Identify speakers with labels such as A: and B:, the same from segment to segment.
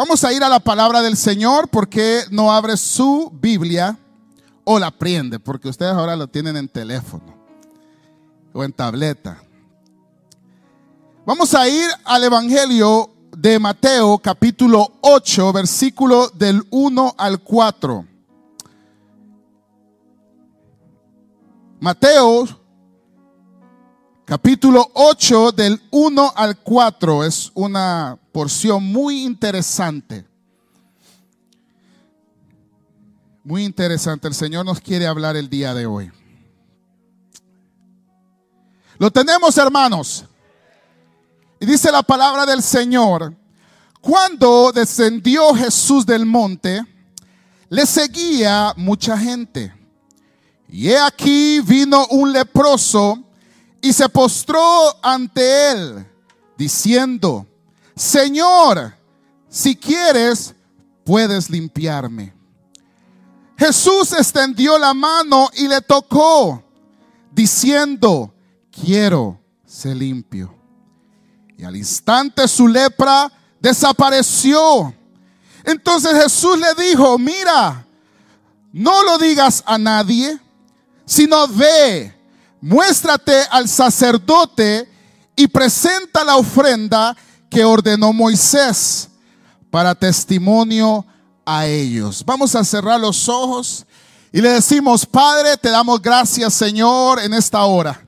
A: Vamos a ir a la palabra del Señor porque no abre su Biblia o la prende, porque ustedes ahora lo tienen en teléfono o en tableta. Vamos a ir al Evangelio de Mateo capítulo 8, versículo del 1 al 4. Mateo capítulo 8 del 1 al 4 es una porción muy interesante. Muy interesante. El Señor nos quiere hablar el día de hoy. Lo tenemos, hermanos. Y dice la palabra del Señor, cuando descendió Jesús del monte, le seguía mucha gente. Y he aquí vino un leproso y se postró ante él, diciendo, Señor, si quieres, puedes limpiarme. Jesús extendió la mano y le tocó, diciendo, quiero ser limpio. Y al instante su lepra desapareció. Entonces Jesús le dijo, mira, no lo digas a nadie, sino ve, muéstrate al sacerdote y presenta la ofrenda que ordenó Moisés para testimonio a ellos. Vamos a cerrar los ojos y le decimos, Padre, te damos gracias, Señor, en esta hora.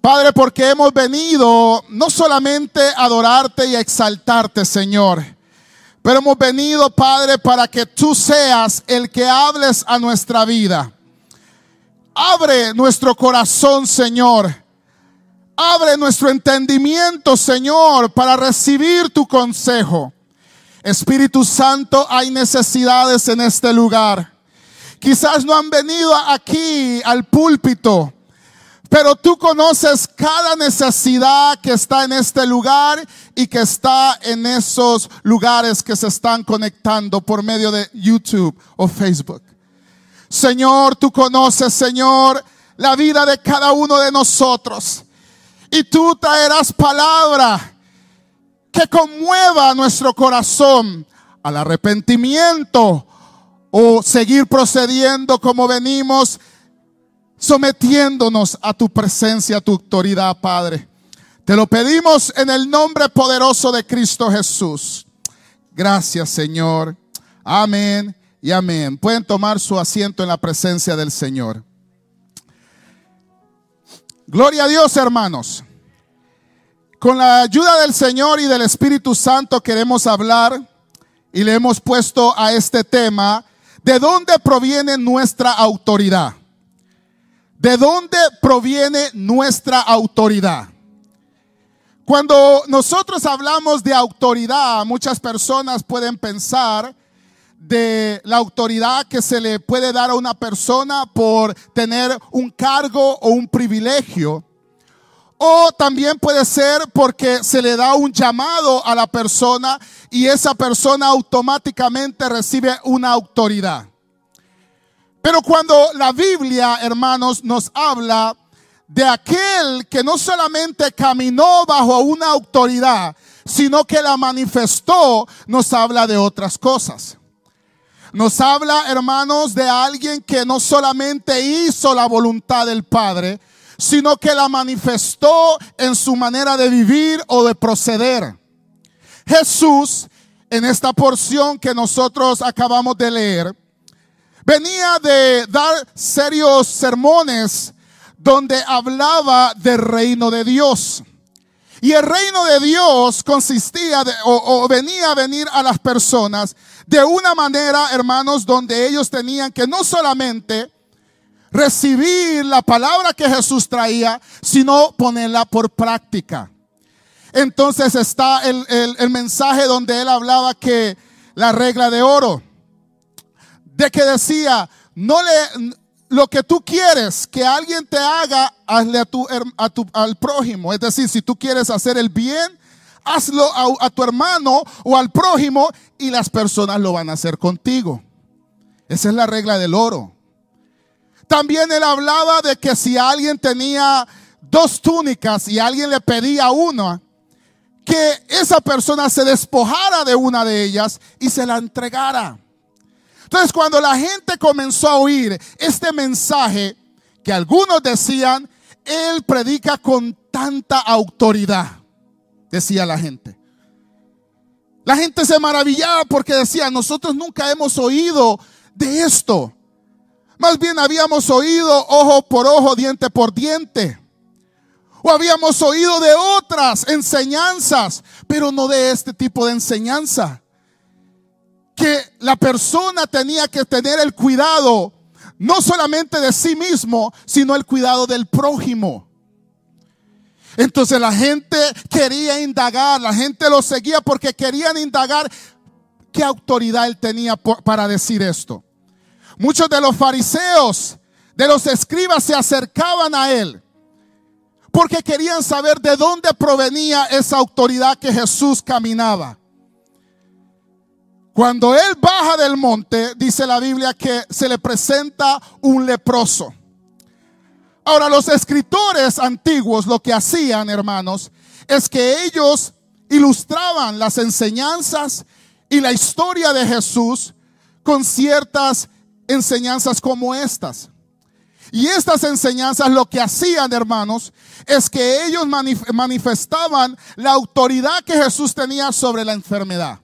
A: Padre, porque hemos venido no solamente a adorarte y a exaltarte, Señor, pero hemos venido, Padre, para que tú seas el que hables a nuestra vida. Abre nuestro corazón, Señor. Abre nuestro entendimiento, Señor, para recibir tu consejo. Espíritu Santo, hay necesidades en este lugar. Quizás no han venido aquí al púlpito pero tú conoces cada necesidad que está en este lugar y que está en esos lugares que se están conectando por medio de YouTube o Facebook. Señor, tú conoces, Señor, la vida de cada uno de nosotros. Y tú traerás palabra que conmueva nuestro corazón al arrepentimiento o seguir procediendo como venimos sometiéndonos a tu presencia, a tu autoridad, Padre. Te lo pedimos en el nombre poderoso de Cristo Jesús. Gracias, Señor. Amén y amén. Pueden tomar su asiento en la presencia del Señor. Gloria a Dios, hermanos. Con la ayuda del Señor y del Espíritu Santo queremos hablar y le hemos puesto a este tema, ¿de dónde proviene nuestra autoridad? ¿De dónde proviene nuestra autoridad? Cuando nosotros hablamos de autoridad, muchas personas pueden pensar de la autoridad que se le puede dar a una persona por tener un cargo o un privilegio. O también puede ser porque se le da un llamado a la persona y esa persona automáticamente recibe una autoridad. Pero cuando la Biblia, hermanos, nos habla de aquel que no solamente caminó bajo una autoridad, sino que la manifestó, nos habla de otras cosas. Nos habla, hermanos, de alguien que no solamente hizo la voluntad del Padre, sino que la manifestó en su manera de vivir o de proceder. Jesús, en esta porción que nosotros acabamos de leer, venía de dar serios sermones donde hablaba del reino de Dios. Y el reino de Dios consistía de, o, o, venía a venir a las personas de una manera, hermanos, donde ellos tenían que no solamente recibir la palabra que Jesús traía, sino ponerla por práctica. Entonces está el, el, el mensaje donde él hablaba que la regla de oro, de que decía, no le, lo que tú quieres que alguien te haga, hazle a tu, a tu, al prójimo. Es decir, si tú quieres hacer el bien, hazlo a, a tu hermano o al prójimo y las personas lo van a hacer contigo. Esa es la regla del oro. También él hablaba de que si alguien tenía dos túnicas y alguien le pedía una, que esa persona se despojara de una de ellas y se la entregara. Entonces cuando la gente comenzó a oír este mensaje, que algunos decían, él predica con tanta autoridad, decía la gente. La gente se maravillaba porque decía, nosotros nunca hemos oído de esto. Más bien habíamos oído ojo por ojo, diente por diente. O habíamos oído de otras enseñanzas, pero no de este tipo de enseñanza. Que la persona tenía que tener el cuidado, no solamente de sí mismo, sino el cuidado del prójimo. Entonces la gente quería indagar, la gente lo seguía porque querían indagar qué autoridad él tenía para decir esto. Muchos de los fariseos, de los escribas se acercaban a él porque querían saber de dónde provenía esa autoridad que Jesús caminaba. Cuando él baja del monte, dice la Biblia que se le presenta un leproso. Ahora, los escritores antiguos lo que hacían, hermanos, es que ellos ilustraban las enseñanzas y la historia de Jesús con ciertas enseñanzas como estas. Y estas enseñanzas lo que hacían, hermanos, es que ellos manifestaban la autoridad que Jesús tenía sobre la enfermedad.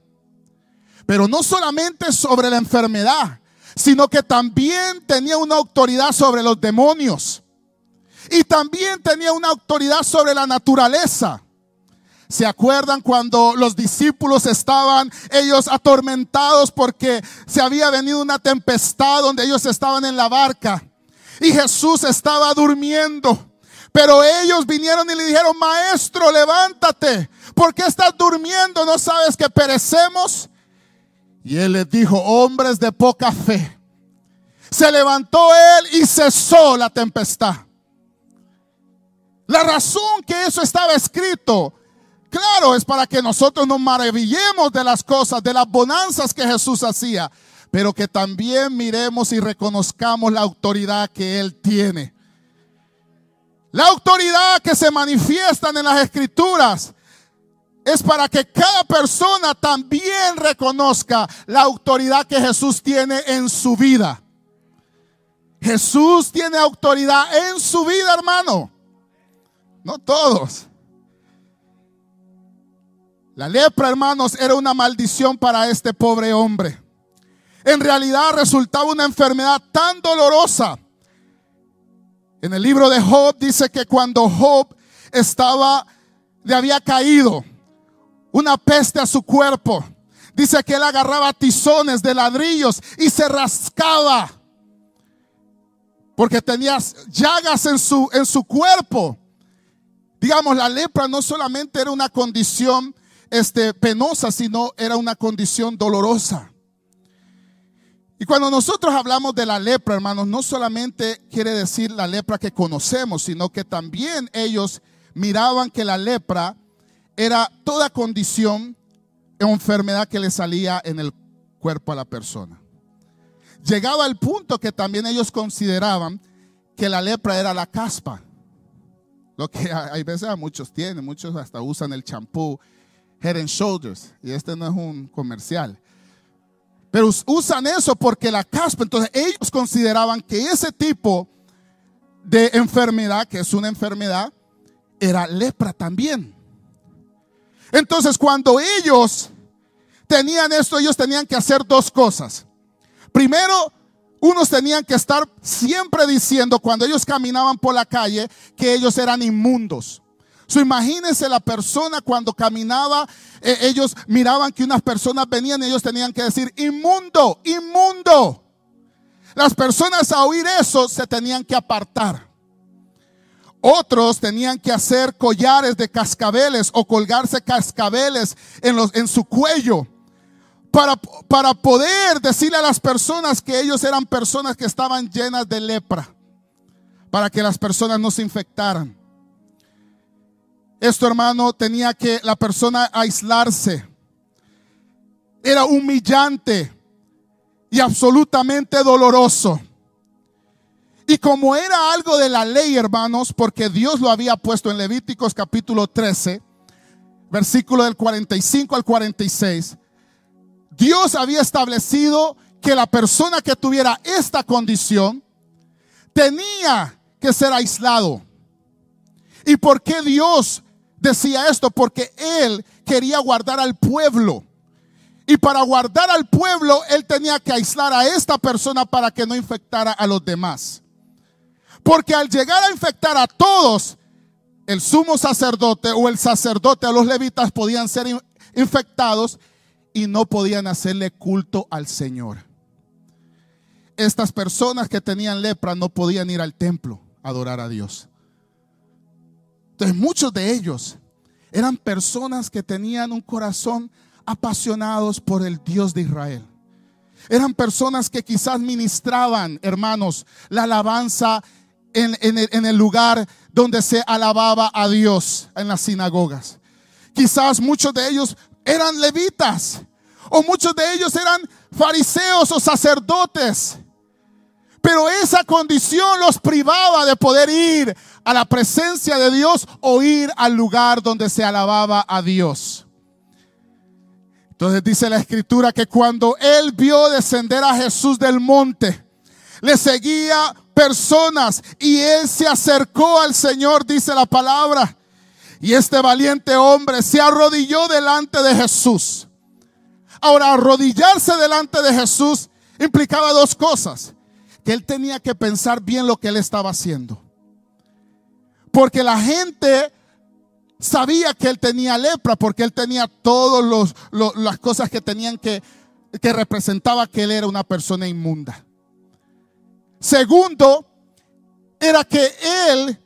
A: Pero no solamente sobre la enfermedad, sino que también tenía una autoridad sobre los demonios. Y también tenía una autoridad sobre la naturaleza. ¿Se acuerdan cuando los discípulos estaban ellos atormentados porque se había venido una tempestad donde ellos estaban en la barca y Jesús estaba durmiendo? Pero ellos vinieron y le dijeron, maestro, levántate, ¿por qué estás durmiendo? ¿No sabes que perecemos? Y él les dijo, hombres de poca fe. Se levantó él y cesó la tempestad. La razón que eso estaba escrito, claro, es para que nosotros nos maravillemos de las cosas, de las bonanzas que Jesús hacía, pero que también miremos y reconozcamos la autoridad que Él tiene. La autoridad que se manifiesta en las escrituras es para que cada persona también reconozca la autoridad que Jesús tiene en su vida. Jesús tiene autoridad en su vida, hermano. No todos. La lepra, hermanos, era una maldición para este pobre hombre. En realidad resultaba una enfermedad tan dolorosa. En el libro de Job dice que cuando Job estaba, le había caído una peste a su cuerpo. Dice que él agarraba tizones de ladrillos y se rascaba. Porque tenía llagas en su, en su cuerpo. Digamos, la lepra no solamente era una condición este, penosa, sino era una condición dolorosa. Y cuando nosotros hablamos de la lepra, hermanos, no solamente quiere decir la lepra que conocemos, sino que también ellos miraban que la lepra era toda condición o enfermedad que le salía en el cuerpo a la persona. Llegaba al punto que también ellos consideraban que la lepra era la caspa. Lo que hay veces a muchos tienen, muchos hasta usan el champú Head and Shoulders. Y este no es un comercial. Pero usan eso porque la caspa, entonces ellos consideraban que ese tipo de enfermedad, que es una enfermedad, era lepra también. Entonces cuando ellos tenían esto, ellos tenían que hacer dos cosas. Primero, unos tenían que estar siempre diciendo cuando ellos caminaban por la calle que ellos eran inmundos. So, imagínense la persona cuando caminaba, eh, ellos miraban que unas personas venían y ellos tenían que decir, inmundo, inmundo. Las personas a oír eso se tenían que apartar. Otros tenían que hacer collares de cascabeles o colgarse cascabeles en, los, en su cuello para, para poder decirle a las personas que ellos eran personas que estaban llenas de lepra, para que las personas no se infectaran. Esto, hermano, tenía que la persona aislarse. Era humillante y absolutamente doloroso. Y como era algo de la ley, hermanos, porque Dios lo había puesto en Levíticos capítulo 13, versículo del 45 al 46, Dios había establecido que la persona que tuviera esta condición tenía que ser aislado. ¿Y por qué Dios decía esto? Porque Él quería guardar al pueblo. Y para guardar al pueblo, Él tenía que aislar a esta persona para que no infectara a los demás. Porque al llegar a infectar a todos, el sumo sacerdote o el sacerdote a los levitas podían ser infectados y no podían hacerle culto al Señor. Estas personas que tenían lepra no podían ir al templo a adorar a Dios. Entonces muchos de ellos eran personas que tenían un corazón apasionados por el Dios de Israel. Eran personas que quizás ministraban, hermanos, la alabanza en, el, lugar donde se alababa a Dios en las sinagogas. Quizás muchos de ellos eran levitas o muchos de ellos eran fariseos o sacerdotes. Pero esa condición los privaba de poder ir a la presencia de Dios o ir al lugar donde se alababa a Dios. Entonces dice la escritura que cuando él vio descender a Jesús del monte, le seguía personas y él se acercó al Señor, dice la palabra. Y este valiente hombre se arrodilló delante de Jesús. Ahora, arrodillarse delante de Jesús implicaba dos cosas. Que él tenía que pensar bien lo que él estaba haciendo. Porque la gente sabía que él tenía lepra, porque él tenía todas las cosas que tenían que, que representaba que él era una persona inmunda. Segundo, era que él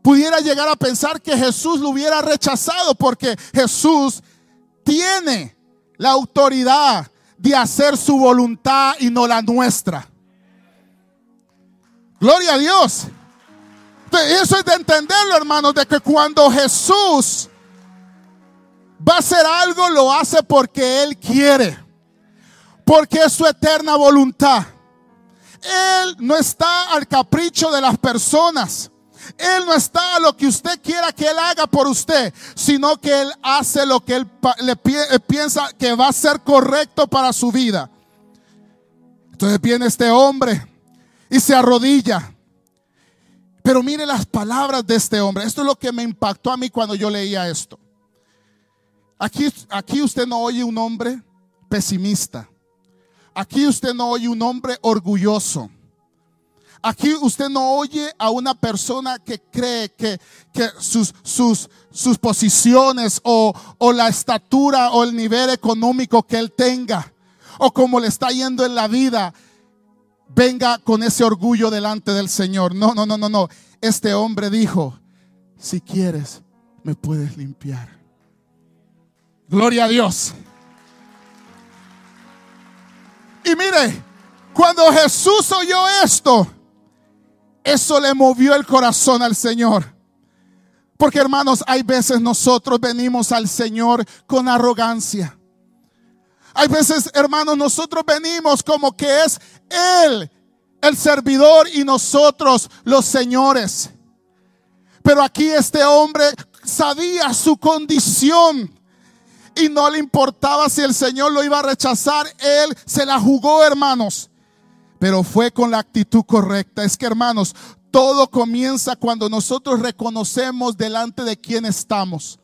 A: pudiera llegar a pensar que Jesús lo hubiera rechazado porque Jesús tiene la autoridad de hacer su voluntad y no la nuestra. Gloria a Dios. Eso es de entenderlo, hermanos, de que cuando Jesús va a hacer algo, lo hace porque Él quiere, porque es su eterna voluntad. Él no está al capricho de las personas. Él no está a lo que usted quiera que Él haga por usted, sino que Él hace lo que Él le eh, piensa que va a ser correcto para su vida. Entonces viene este hombre y se arrodilla. Pero mire las palabras de este hombre. Esto es lo que me impactó a mí cuando yo leía esto. Aquí, aquí usted no oye un hombre pesimista. Aquí usted no oye un hombre orgulloso. Aquí usted no oye a una persona que cree que, sus, sus, sus, posiciones o, o la estatura o el nivel económico que él tenga o como le está yendo en la vida venga con ese orgullo delante del Señor. No, no, no, no, no. Este hombre dijo, si quieres, me puedes limpiar. Gloria a Dios. Y mire, cuando Jesús oyó esto, eso le movió el corazón al Señor. Porque hermanos, hay veces nosotros venimos al Señor con arrogancia. Hay veces, hermanos, nosotros venimos como que es Él el servidor y nosotros los señores. Pero aquí este hombre sabía su condición y no le importaba si el Señor lo iba a rechazar. Él se la jugó, hermanos. Pero fue con la actitud correcta. Es que, hermanos, todo comienza cuando nosotros reconocemos delante de quién estamos.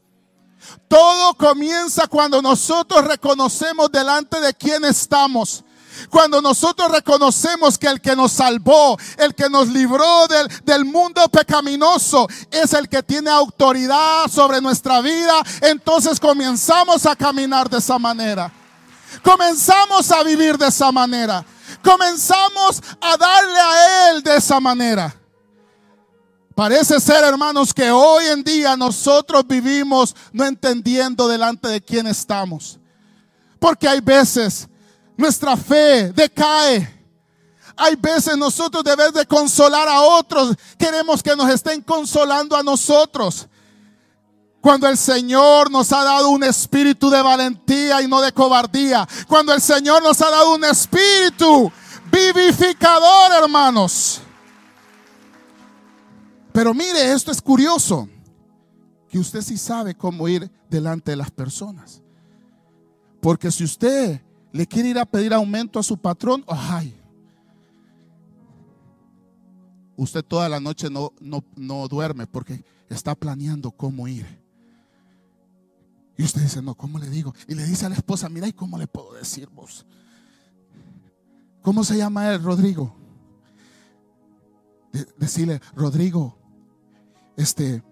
A: Todo comienza cuando nosotros reconocemos delante de quién estamos. Cuando nosotros reconocemos que el que nos salvó, el que nos libró del, del, mundo pecaminoso, es el que tiene autoridad sobre nuestra vida, entonces comenzamos a caminar de esa manera. Comenzamos a vivir de esa manera. Comenzamos a darle a Él de esa manera. Parece ser, hermanos, que hoy en día nosotros vivimos no entendiendo delante de quién estamos. Porque hay veces nuestra fe decae. Hay veces nosotros debemos de consolar a otros, queremos que nos estén consolando a nosotros. Cuando el Señor nos ha dado un espíritu de valentía y no de cobardía. Cuando el Señor nos ha dado un espíritu vivificador, hermanos. Pero mire, esto es curioso. que usted sí sabe cómo ir delante de las personas. Porque si usted le quiere ir a pedir aumento a su patrón, ay, usted toda la noche no, no, duerme porque está planeando cómo ir. Y usted dice, no, ¿cómo le digo? Y le dice a la esposa, mira, ¿y cómo le puedo decir vos? ¿Cómo se llama él, Rodrigo? decirle, Rodrigo, este,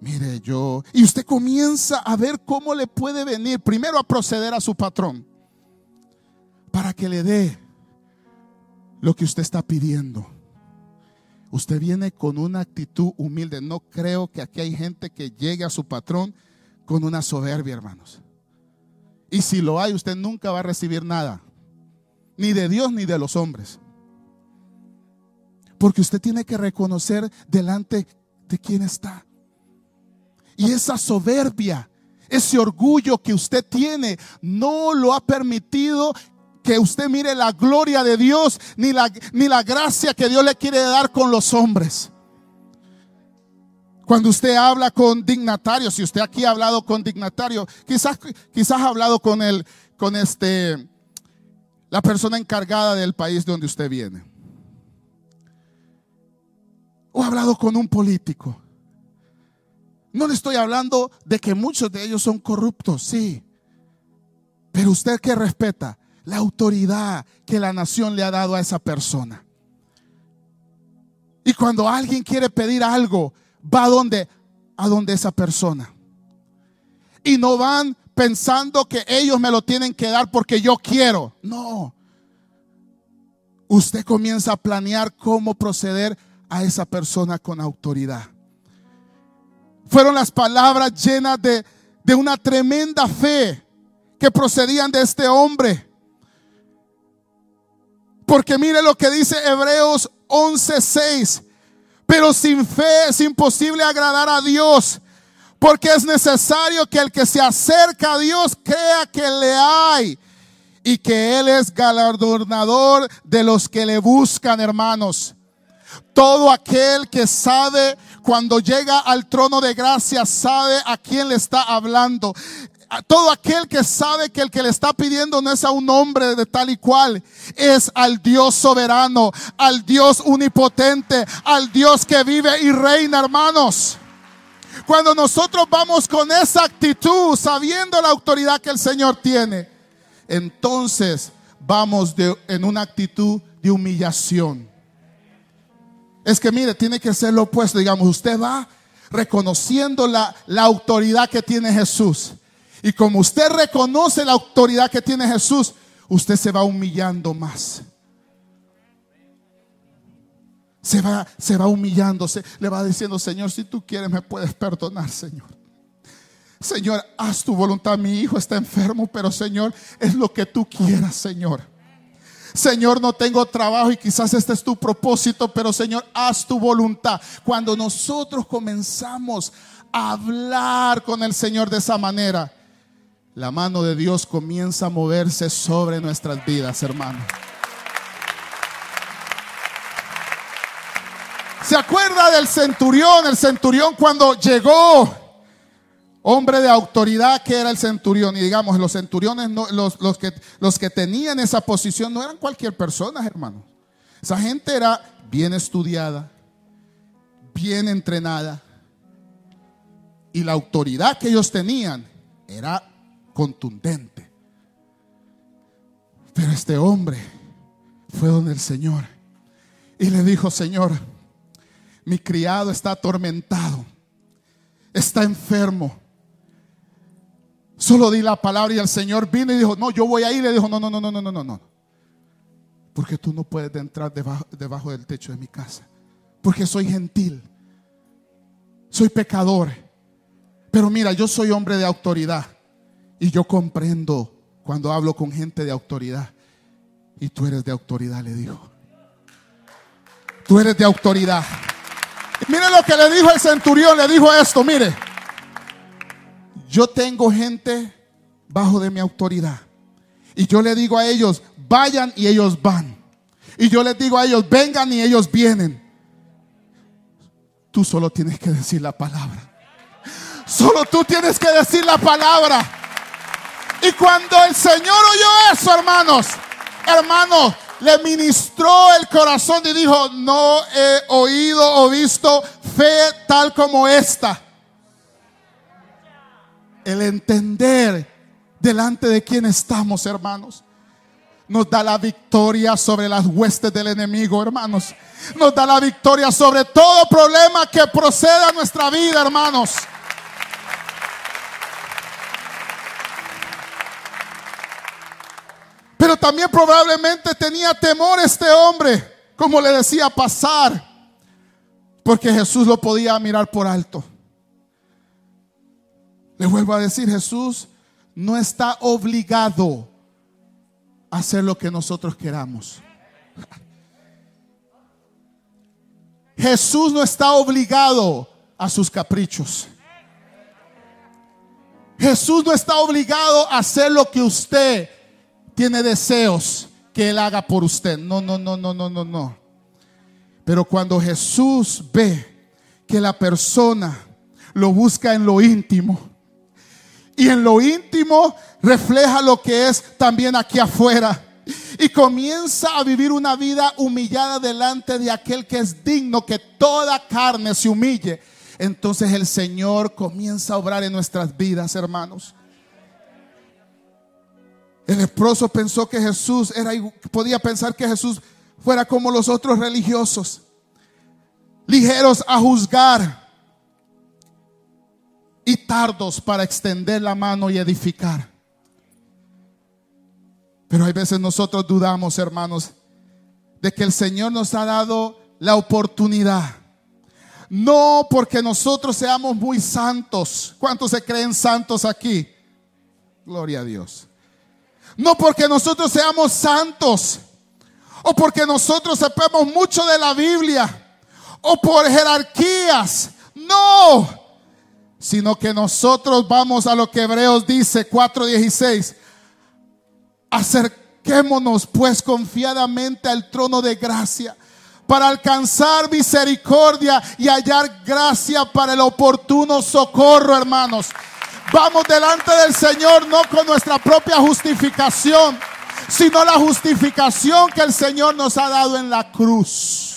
A: mire, yo... Y usted comienza a ver cómo le puede venir primero a proceder a su patrón para que le dé lo que usted está pidiendo. Usted viene con una actitud humilde. No creo que aquí hay gente que llegue a su patrón con una soberbia, hermanos. Y si lo hay, usted nunca va a recibir nada. Ni de Dios ni de los hombres. Porque usted tiene que reconocer delante de quién está. Y esa soberbia, ese orgullo que usted tiene, no lo ha permitido que usted mire la gloria de Dios ni la, ni la gracia que Dios le quiere dar con los hombres. Cuando usted habla con dignatarios, si usted aquí ha hablado con dignatarios, quizás, quizás ha hablado con el, con este, la persona encargada del país de donde usted viene. O ha hablado con un político. No le estoy hablando de que muchos de ellos son corruptos, sí. Pero usted que respeta, la autoridad que la nación le ha dado a esa persona. Y cuando alguien quiere pedir algo, va a donde, a donde esa persona. Y no van pensando que ellos me lo tienen que dar porque yo quiero. No. Usted comienza a planear cómo proceder a esa persona con autoridad. Fueron las palabras llenas de, de una tremenda fe que procedían de este hombre. Porque mire lo que dice Hebreos 11:6. Pero sin fe es imposible agradar a Dios. Porque es necesario que el que se acerca a Dios crea que le hay. Y que Él es galardonador de los que le buscan, hermanos. Todo aquel que sabe cuando llega al trono de gracia sabe a quién le está hablando todo aquel que sabe que el que le está pidiendo no es a un hombre de tal y cual, es al Dios soberano, al Dios unipotente, al Dios que vive y reina, hermanos. Cuando nosotros vamos con esa actitud, sabiendo la autoridad que el Señor tiene, entonces vamos en una actitud de humillación. Es que mire, tiene que ser lo opuesto. Digamos, usted va reconociendo la, la autoridad que tiene Jesús. Y como usted reconoce la autoridad que tiene Jesús, usted se va humillando más. Se va, se va humillándose, le va diciendo, Señor, si tú quieres me puedes perdonar, Señor. Señor, haz tu voluntad. Mi hijo está enfermo, pero Señor, es lo que tú quieras, Señor. Señor, no tengo trabajo y quizás este es tu propósito, pero Señor, haz tu voluntad. Cuando nosotros comenzamos a hablar con el Señor de esa manera, la mano de Dios comienza a moverse sobre nuestras vidas, hermano. ¿Se acuerda del centurión? El centurión cuando llegó, hombre de autoridad que era el centurión. Y digamos, los centuriones, los, los, que, los que tenían esa posición no eran cualquier persona, hermano. Esa gente era bien estudiada, bien entrenada. Y la autoridad que ellos tenían era contundente. Pero este hombre fue donde el Señor y le dijo, Señor, mi criado está atormentado, está enfermo. Solo di la palabra y el Señor vino y dijo, no, yo voy ahí. Le dijo, no, no, no, no, no, no, no. no. Porque tú no puedes entrar debajo del techo de mi casa. Porque soy gentil. Soy pecador. Pero mira, yo soy hombre de autoridad. Y yo comprendo cuando hablo con gente de autoridad. Y tú eres de autoridad, le dijo. Tú eres de autoridad. mire lo que le dijo el centurión, le dijo esto, mire. Yo tengo gente bajo de mi autoridad. Y yo le digo a ellos, vayan y ellos van. Y yo les digo a ellos, vengan y ellos vienen. Tú solo tienes que decir la palabra. Solo tú tienes que decir la palabra. Y cuando el Señor oyó eso, hermanos, hermanos, le ministró el corazón y dijo, no he oído o visto fe tal como esta. El entender delante de quién estamos, hermanos nos da la victoria sobre las huestes del enemigo, hermanos. Nos da la victoria sobre todo problema que proceda a nuestra vida, hermanos. También probablemente tenía temor este hombre, como le decía, pasar, porque Jesús lo podía mirar por alto. Le vuelvo a decir, Jesús no está obligado hacer lo que nosotros queramos. Jesús no está obligado a sus caprichos. Jesús no está obligado a hacer lo que usted tiene deseos que Él haga por usted. No, no, no, no, no, no, no. Pero cuando Jesús ve que la persona lo busca en lo íntimo, y en lo íntimo refleja lo que es también aquí afuera. Y comienza a vivir una vida humillada delante de aquel que es digno que toda carne se humille. Entonces el Señor comienza a obrar en nuestras vidas, hermanos. El leproso pensó que Jesús era podía pensar que Jesús fuera como los otros religiosos, ligeros a juzgar y tardos para extender la mano y edificar. Pero hay veces nosotros dudamos, hermanos, de que el Señor nos ha dado la oportunidad. No porque nosotros seamos muy santos. ¿Cuántos se creen santos aquí? Gloria a Dios. No porque nosotros seamos santos. O porque nosotros sepamos mucho de la Biblia. O por jerarquías. No sino que nosotros vamos a lo que Hebreos dice 4:16. Acerquémonos pues confiadamente al trono de gracia para alcanzar misericordia y hallar gracia para el oportuno socorro, hermanos. Vamos delante del Señor no con nuestra propia justificación, sino la justificación que el Señor nos ha dado en la cruz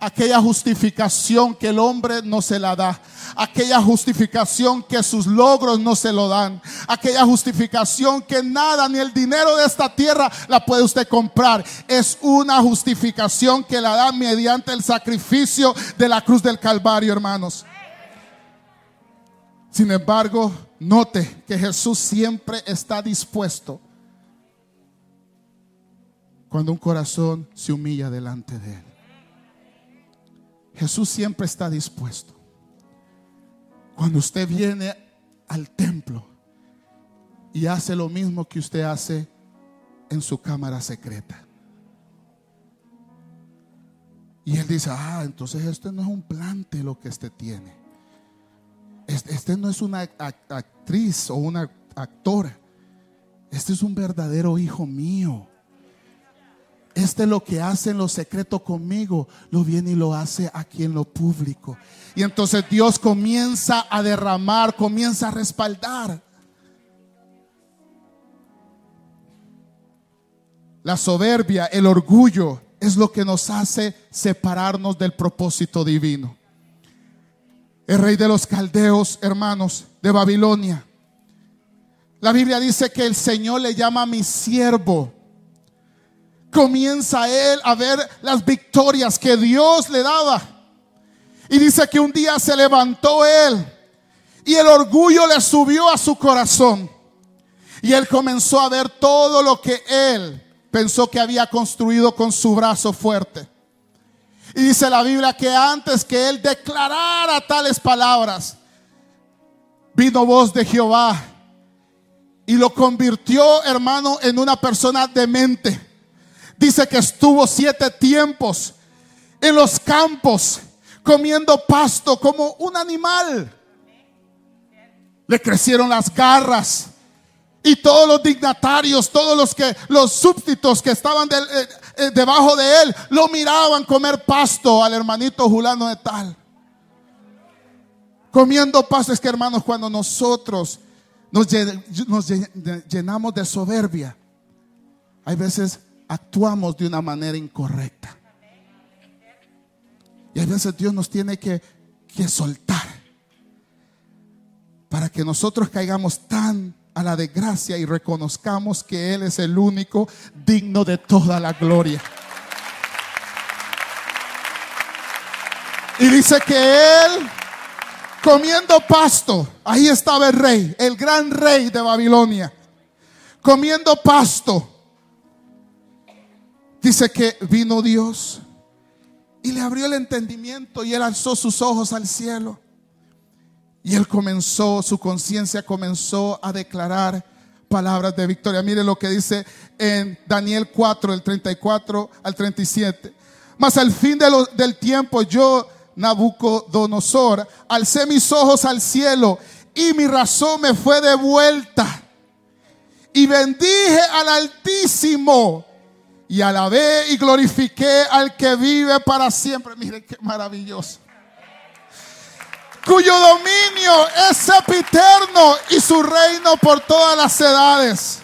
A: aquella justificación que el hombre no se la da, aquella justificación que sus logros no se lo dan, aquella justificación que nada ni el dinero de esta tierra la puede usted comprar. Es una justificación que la da mediante el sacrificio de la cruz del Calvario, hermanos. Sin embargo, note que Jesús siempre está dispuesto cuando un corazón se humilla delante de él. Jesús siempre está dispuesto. Cuando usted viene al templo y hace lo mismo que usted hace en su cámara secreta. Y él dice, ah, entonces este no es un plante lo que este tiene. Este, este no es una actriz o una actora. Este es un verdadero hijo mío. Este lo que hace en lo secreto conmigo, lo viene y lo hace aquí en lo público. Y entonces Dios comienza a derramar, comienza a respaldar. La soberbia, el orgullo es lo que nos hace separarnos del propósito divino. El rey de los caldeos, hermanos, de Babilonia. La Biblia dice que el Señor le llama mi siervo comienza él a ver las victorias que Dios le daba. Y dice que un día se levantó él y el orgullo le subió a su corazón. Y él comenzó a ver todo lo que él pensó que había construido con su brazo fuerte. Y dice la Biblia que antes que él declarara tales palabras, vino voz de Jehová y lo convirtió, hermano, en una persona demente. Dice que estuvo siete tiempos en los campos comiendo pasto como un animal. Le crecieron las garras. Y todos los dignatarios, todos los que los súbditos que estaban eh, eh, debajo de él, lo miraban comer pasto al hermanito Julano de tal. Comiendo pasto es que hermanos, cuando nosotros nos, llenamos de soberbia, hay veces actuamos de una manera incorrecta. Y hay veces Dios nos tiene que, que soltar para que nosotros caigamos tan a la desgracia y reconozcamos que Él es el único digno de toda la gloria. Y dice que Él, comiendo pasto, ahí estaba el rey, el gran rey de Babilonia, comiendo pasto. Dice que vino Dios y le abrió el entendimiento y él alzó sus ojos al cielo y él comenzó, su conciencia comenzó a declarar palabras de victoria. Mire lo que dice en Daniel 4, el 34 al 37. Mas al fin del tiempo yo, Nabucodonosor, alcé mis ojos al cielo y mi razón me fue devuelta. Y bendije al Altísimo y alabé y glorifiqué al que vive para siempre. Mire qué maravilloso cuyo dominio es sempiterno y su reino por todas las edades.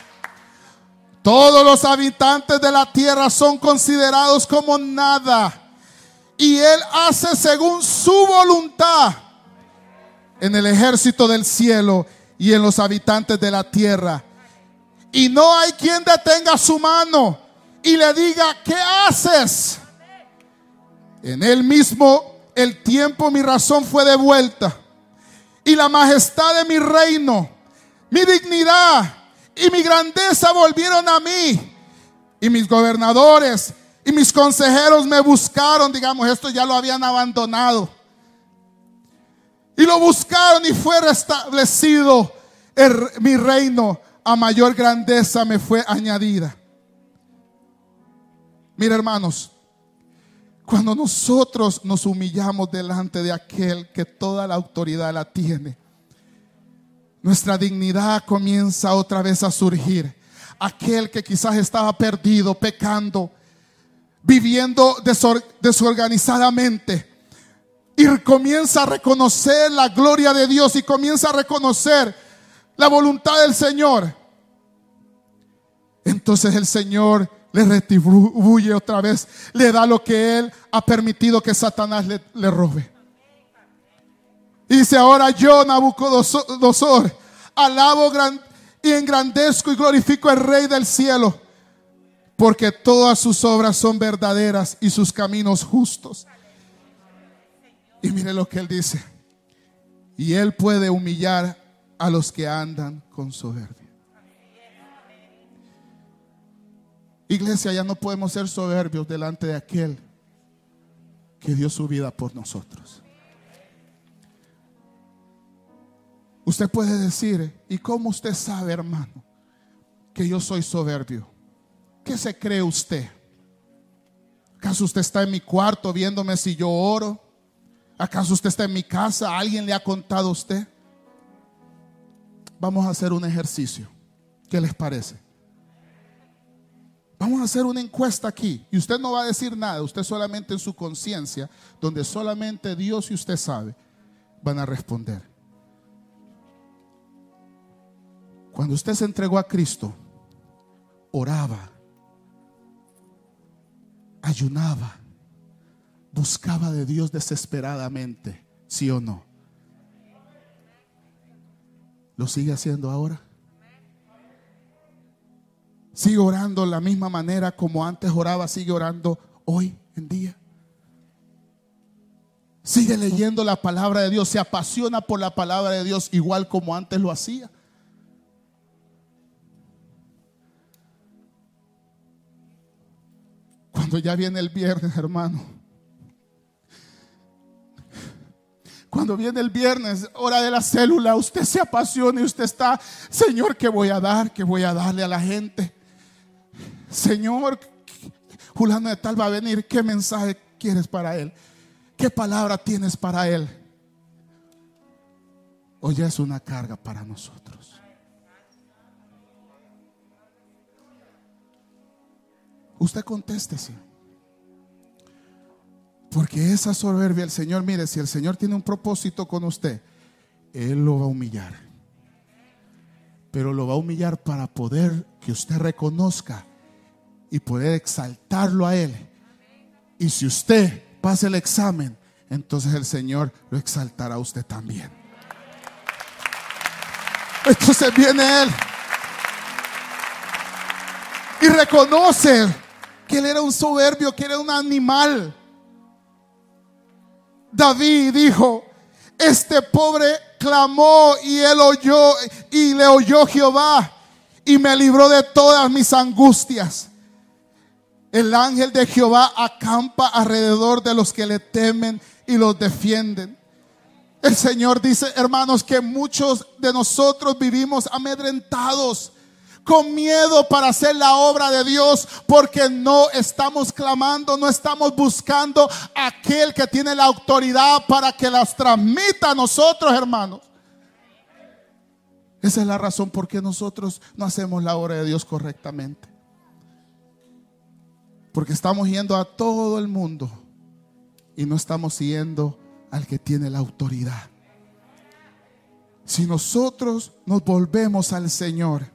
A: Todos los habitantes de la tierra son considerados como nada. Y Él hace según su voluntad en el ejército del cielo y en los habitantes de la tierra. Y no hay quien detenga su mano y le diga, ¿qué haces? En Él mismo el tiempo mi razón fue devuelta y la majestad de mi reino, mi dignidad y mi grandeza volvieron a mí. Y mis gobernadores y mis consejeros me buscaron, digamos, esto ya lo habían abandonado. Y lo buscaron y fue restablecido mi reino. A mayor grandeza me fue añadida. Mira hermanos, cuando nosotros nos humillamos delante de aquel que toda la autoridad la tiene, nuestra dignidad comienza otra vez a surgir. Aquel que quizás estaba perdido, pecando, viviendo desorganizadamente, y comienza a reconocer la gloria de Dios y comienza a reconocer la voluntad del Señor. Entonces el Señor le retribuye otra vez, le da lo que él ha permitido que Satanás le, robe. Dice, ahora yo, Nabucodonosor, alabo y engrandezco y glorifico al Rey del cielo, porque todas sus obras son verdaderas y sus caminos justos. Y mire lo que él dice. Y él puede humillar a los que andan con soberbia. Iglesia, ya no podemos ser soberbios delante de aquel que dio su vida por nosotros. Usted puede decir, ¿y cómo usted sabe, hermano, que yo soy soberbio? ¿Qué se cree usted? ¿Acaso usted está en mi cuarto viéndome si yo oro? ¿Acaso usted está en mi casa? ¿Alguien le ha contado a usted? Vamos a hacer un ejercicio. ¿Qué les parece? Vamos a hacer una encuesta aquí y usted no va a decir nada, usted solamente en su conciencia, donde solamente Dios y usted sabe, van a responder. Cuando usted se entregó a Cristo, oraba, ayunaba, buscaba de Dios desesperadamente, ¿sí o no? ¿Lo sigue haciendo ahora? Sigue orando la misma manera como antes oraba, sigue orando hoy en día. Sigue leyendo la palabra de Dios, se apasiona por la palabra de Dios igual como antes lo hacía. Cuando ya viene el viernes, hermano. Cuando viene el viernes, hora de la célula, usted se apasiona y usted está, Señor, ¿qué voy a dar? ¿Qué voy a darle a la gente? Señor, Julano de tal va a venir, ¿qué mensaje quieres para él? ¿Qué palabra tienes para él? O ya es una carga para nosotros. Usted contéstese. Porque esa soberbia, el Señor, mire, si el Señor tiene un propósito con usted, Él lo va a humillar. Pero lo va a humillar para poder que usted reconozca y poder exaltarlo a Él. Y si usted pasa el examen, entonces el Señor lo exaltará a usted también. Entonces viene Él y reconoce que Él era un soberbio, que era un animal. David dijo, este pobre clamó y él oyó y le oyó Jehová y me libró de todas mis angustias. El ángel de Jehová acampa alrededor de los que le temen y los defienden. El Señor dice, hermanos, que muchos de nosotros vivimos amedrentados con miedo para hacer la obra de Dios porque no estamos clamando, no estamos buscando aquel que tiene la autoridad para que las transmita a nosotros, hermanos. Esa es la razón por qué nosotros no hacemos la obra de Dios correctamente. Porque estamos yendo a todo el mundo y no estamos siguiendo al que tiene la autoridad. Si nosotros nos volvemos al Señor,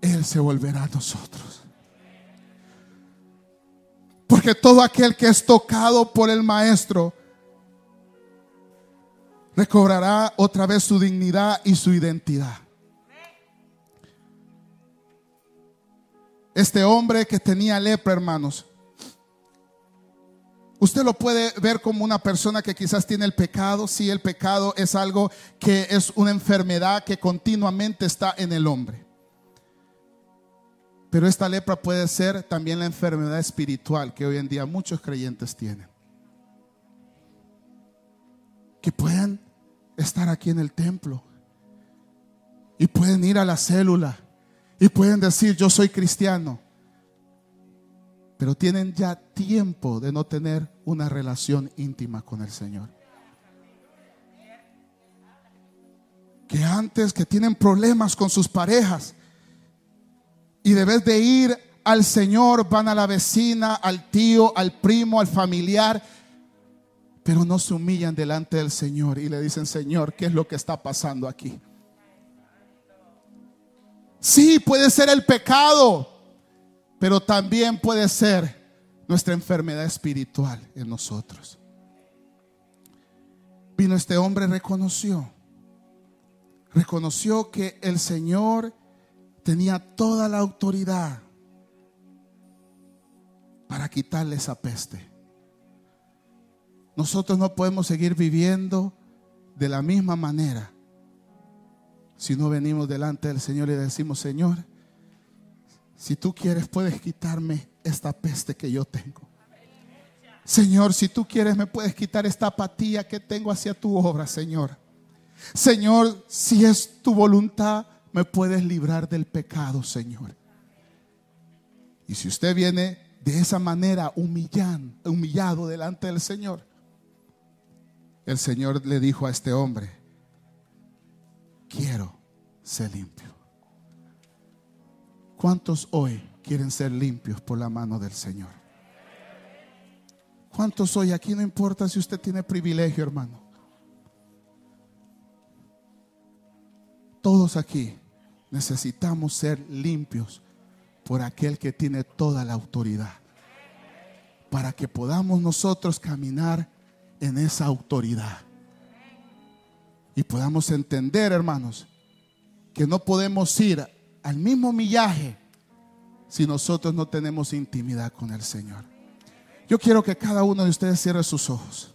A: él se volverá a nosotros. Porque todo aquel que es tocado por el Maestro recobrará otra vez su dignidad y su identidad. Este hombre que tenía lepra, hermanos, Usted lo puede ver como una persona que quizás tiene el pecado. Si el pecado es algo que es una enfermedad que continuamente está en el hombre. Pero esta lepra puede ser también la enfermedad espiritual que hoy en día muchos creyentes tienen. Que pueden estar aquí en el templo y pueden ir a la célula y pueden decir yo soy cristiano. Pero tienen ya tiempo de no tener una relación íntima con el Señor. Que antes que tienen problemas con sus parejas, y debes de ir al Señor, van a la vecina, al tío, al primo, al familiar, pero no se humillan delante del Señor y le dicen, Señor, ¿qué es lo que está pasando aquí? Sí, puede ser el pecado, pero también puede ser nuestra enfermedad espiritual en nosotros. Vino este hombre, reconoció, reconoció que el Señor tenía toda la autoridad para quitarle esa peste. Nosotros no podemos seguir viviendo de la misma manera si no venimos delante del Señor y decimos, Señor, si tú quieres puedes quitarme esta peste que yo tengo. Señor, si tú quieres me puedes quitar esta apatía que tengo hacia tu obra, Señor. Señor, si es tu voluntad, me puedes librar del pecado, Señor. Y si usted viene de esa manera humillado delante del Señor, el Señor le dijo a este hombre, quiero ser limpio. ¿Cuántos hoy quieren ser limpios por la mano del Señor? ¿Cuántos hoy? Aquí no importa si usted tiene privilegio, hermano. Todos aquí necesitamos ser limpios por aquel que tiene toda la autoridad. Para que podamos nosotros caminar en esa autoridad. Y podamos entender, hermanos, que no podemos ir al mismo millaje si nosotros no tenemos intimidad con el Señor. Yo quiero que cada uno de ustedes cierre sus ojos.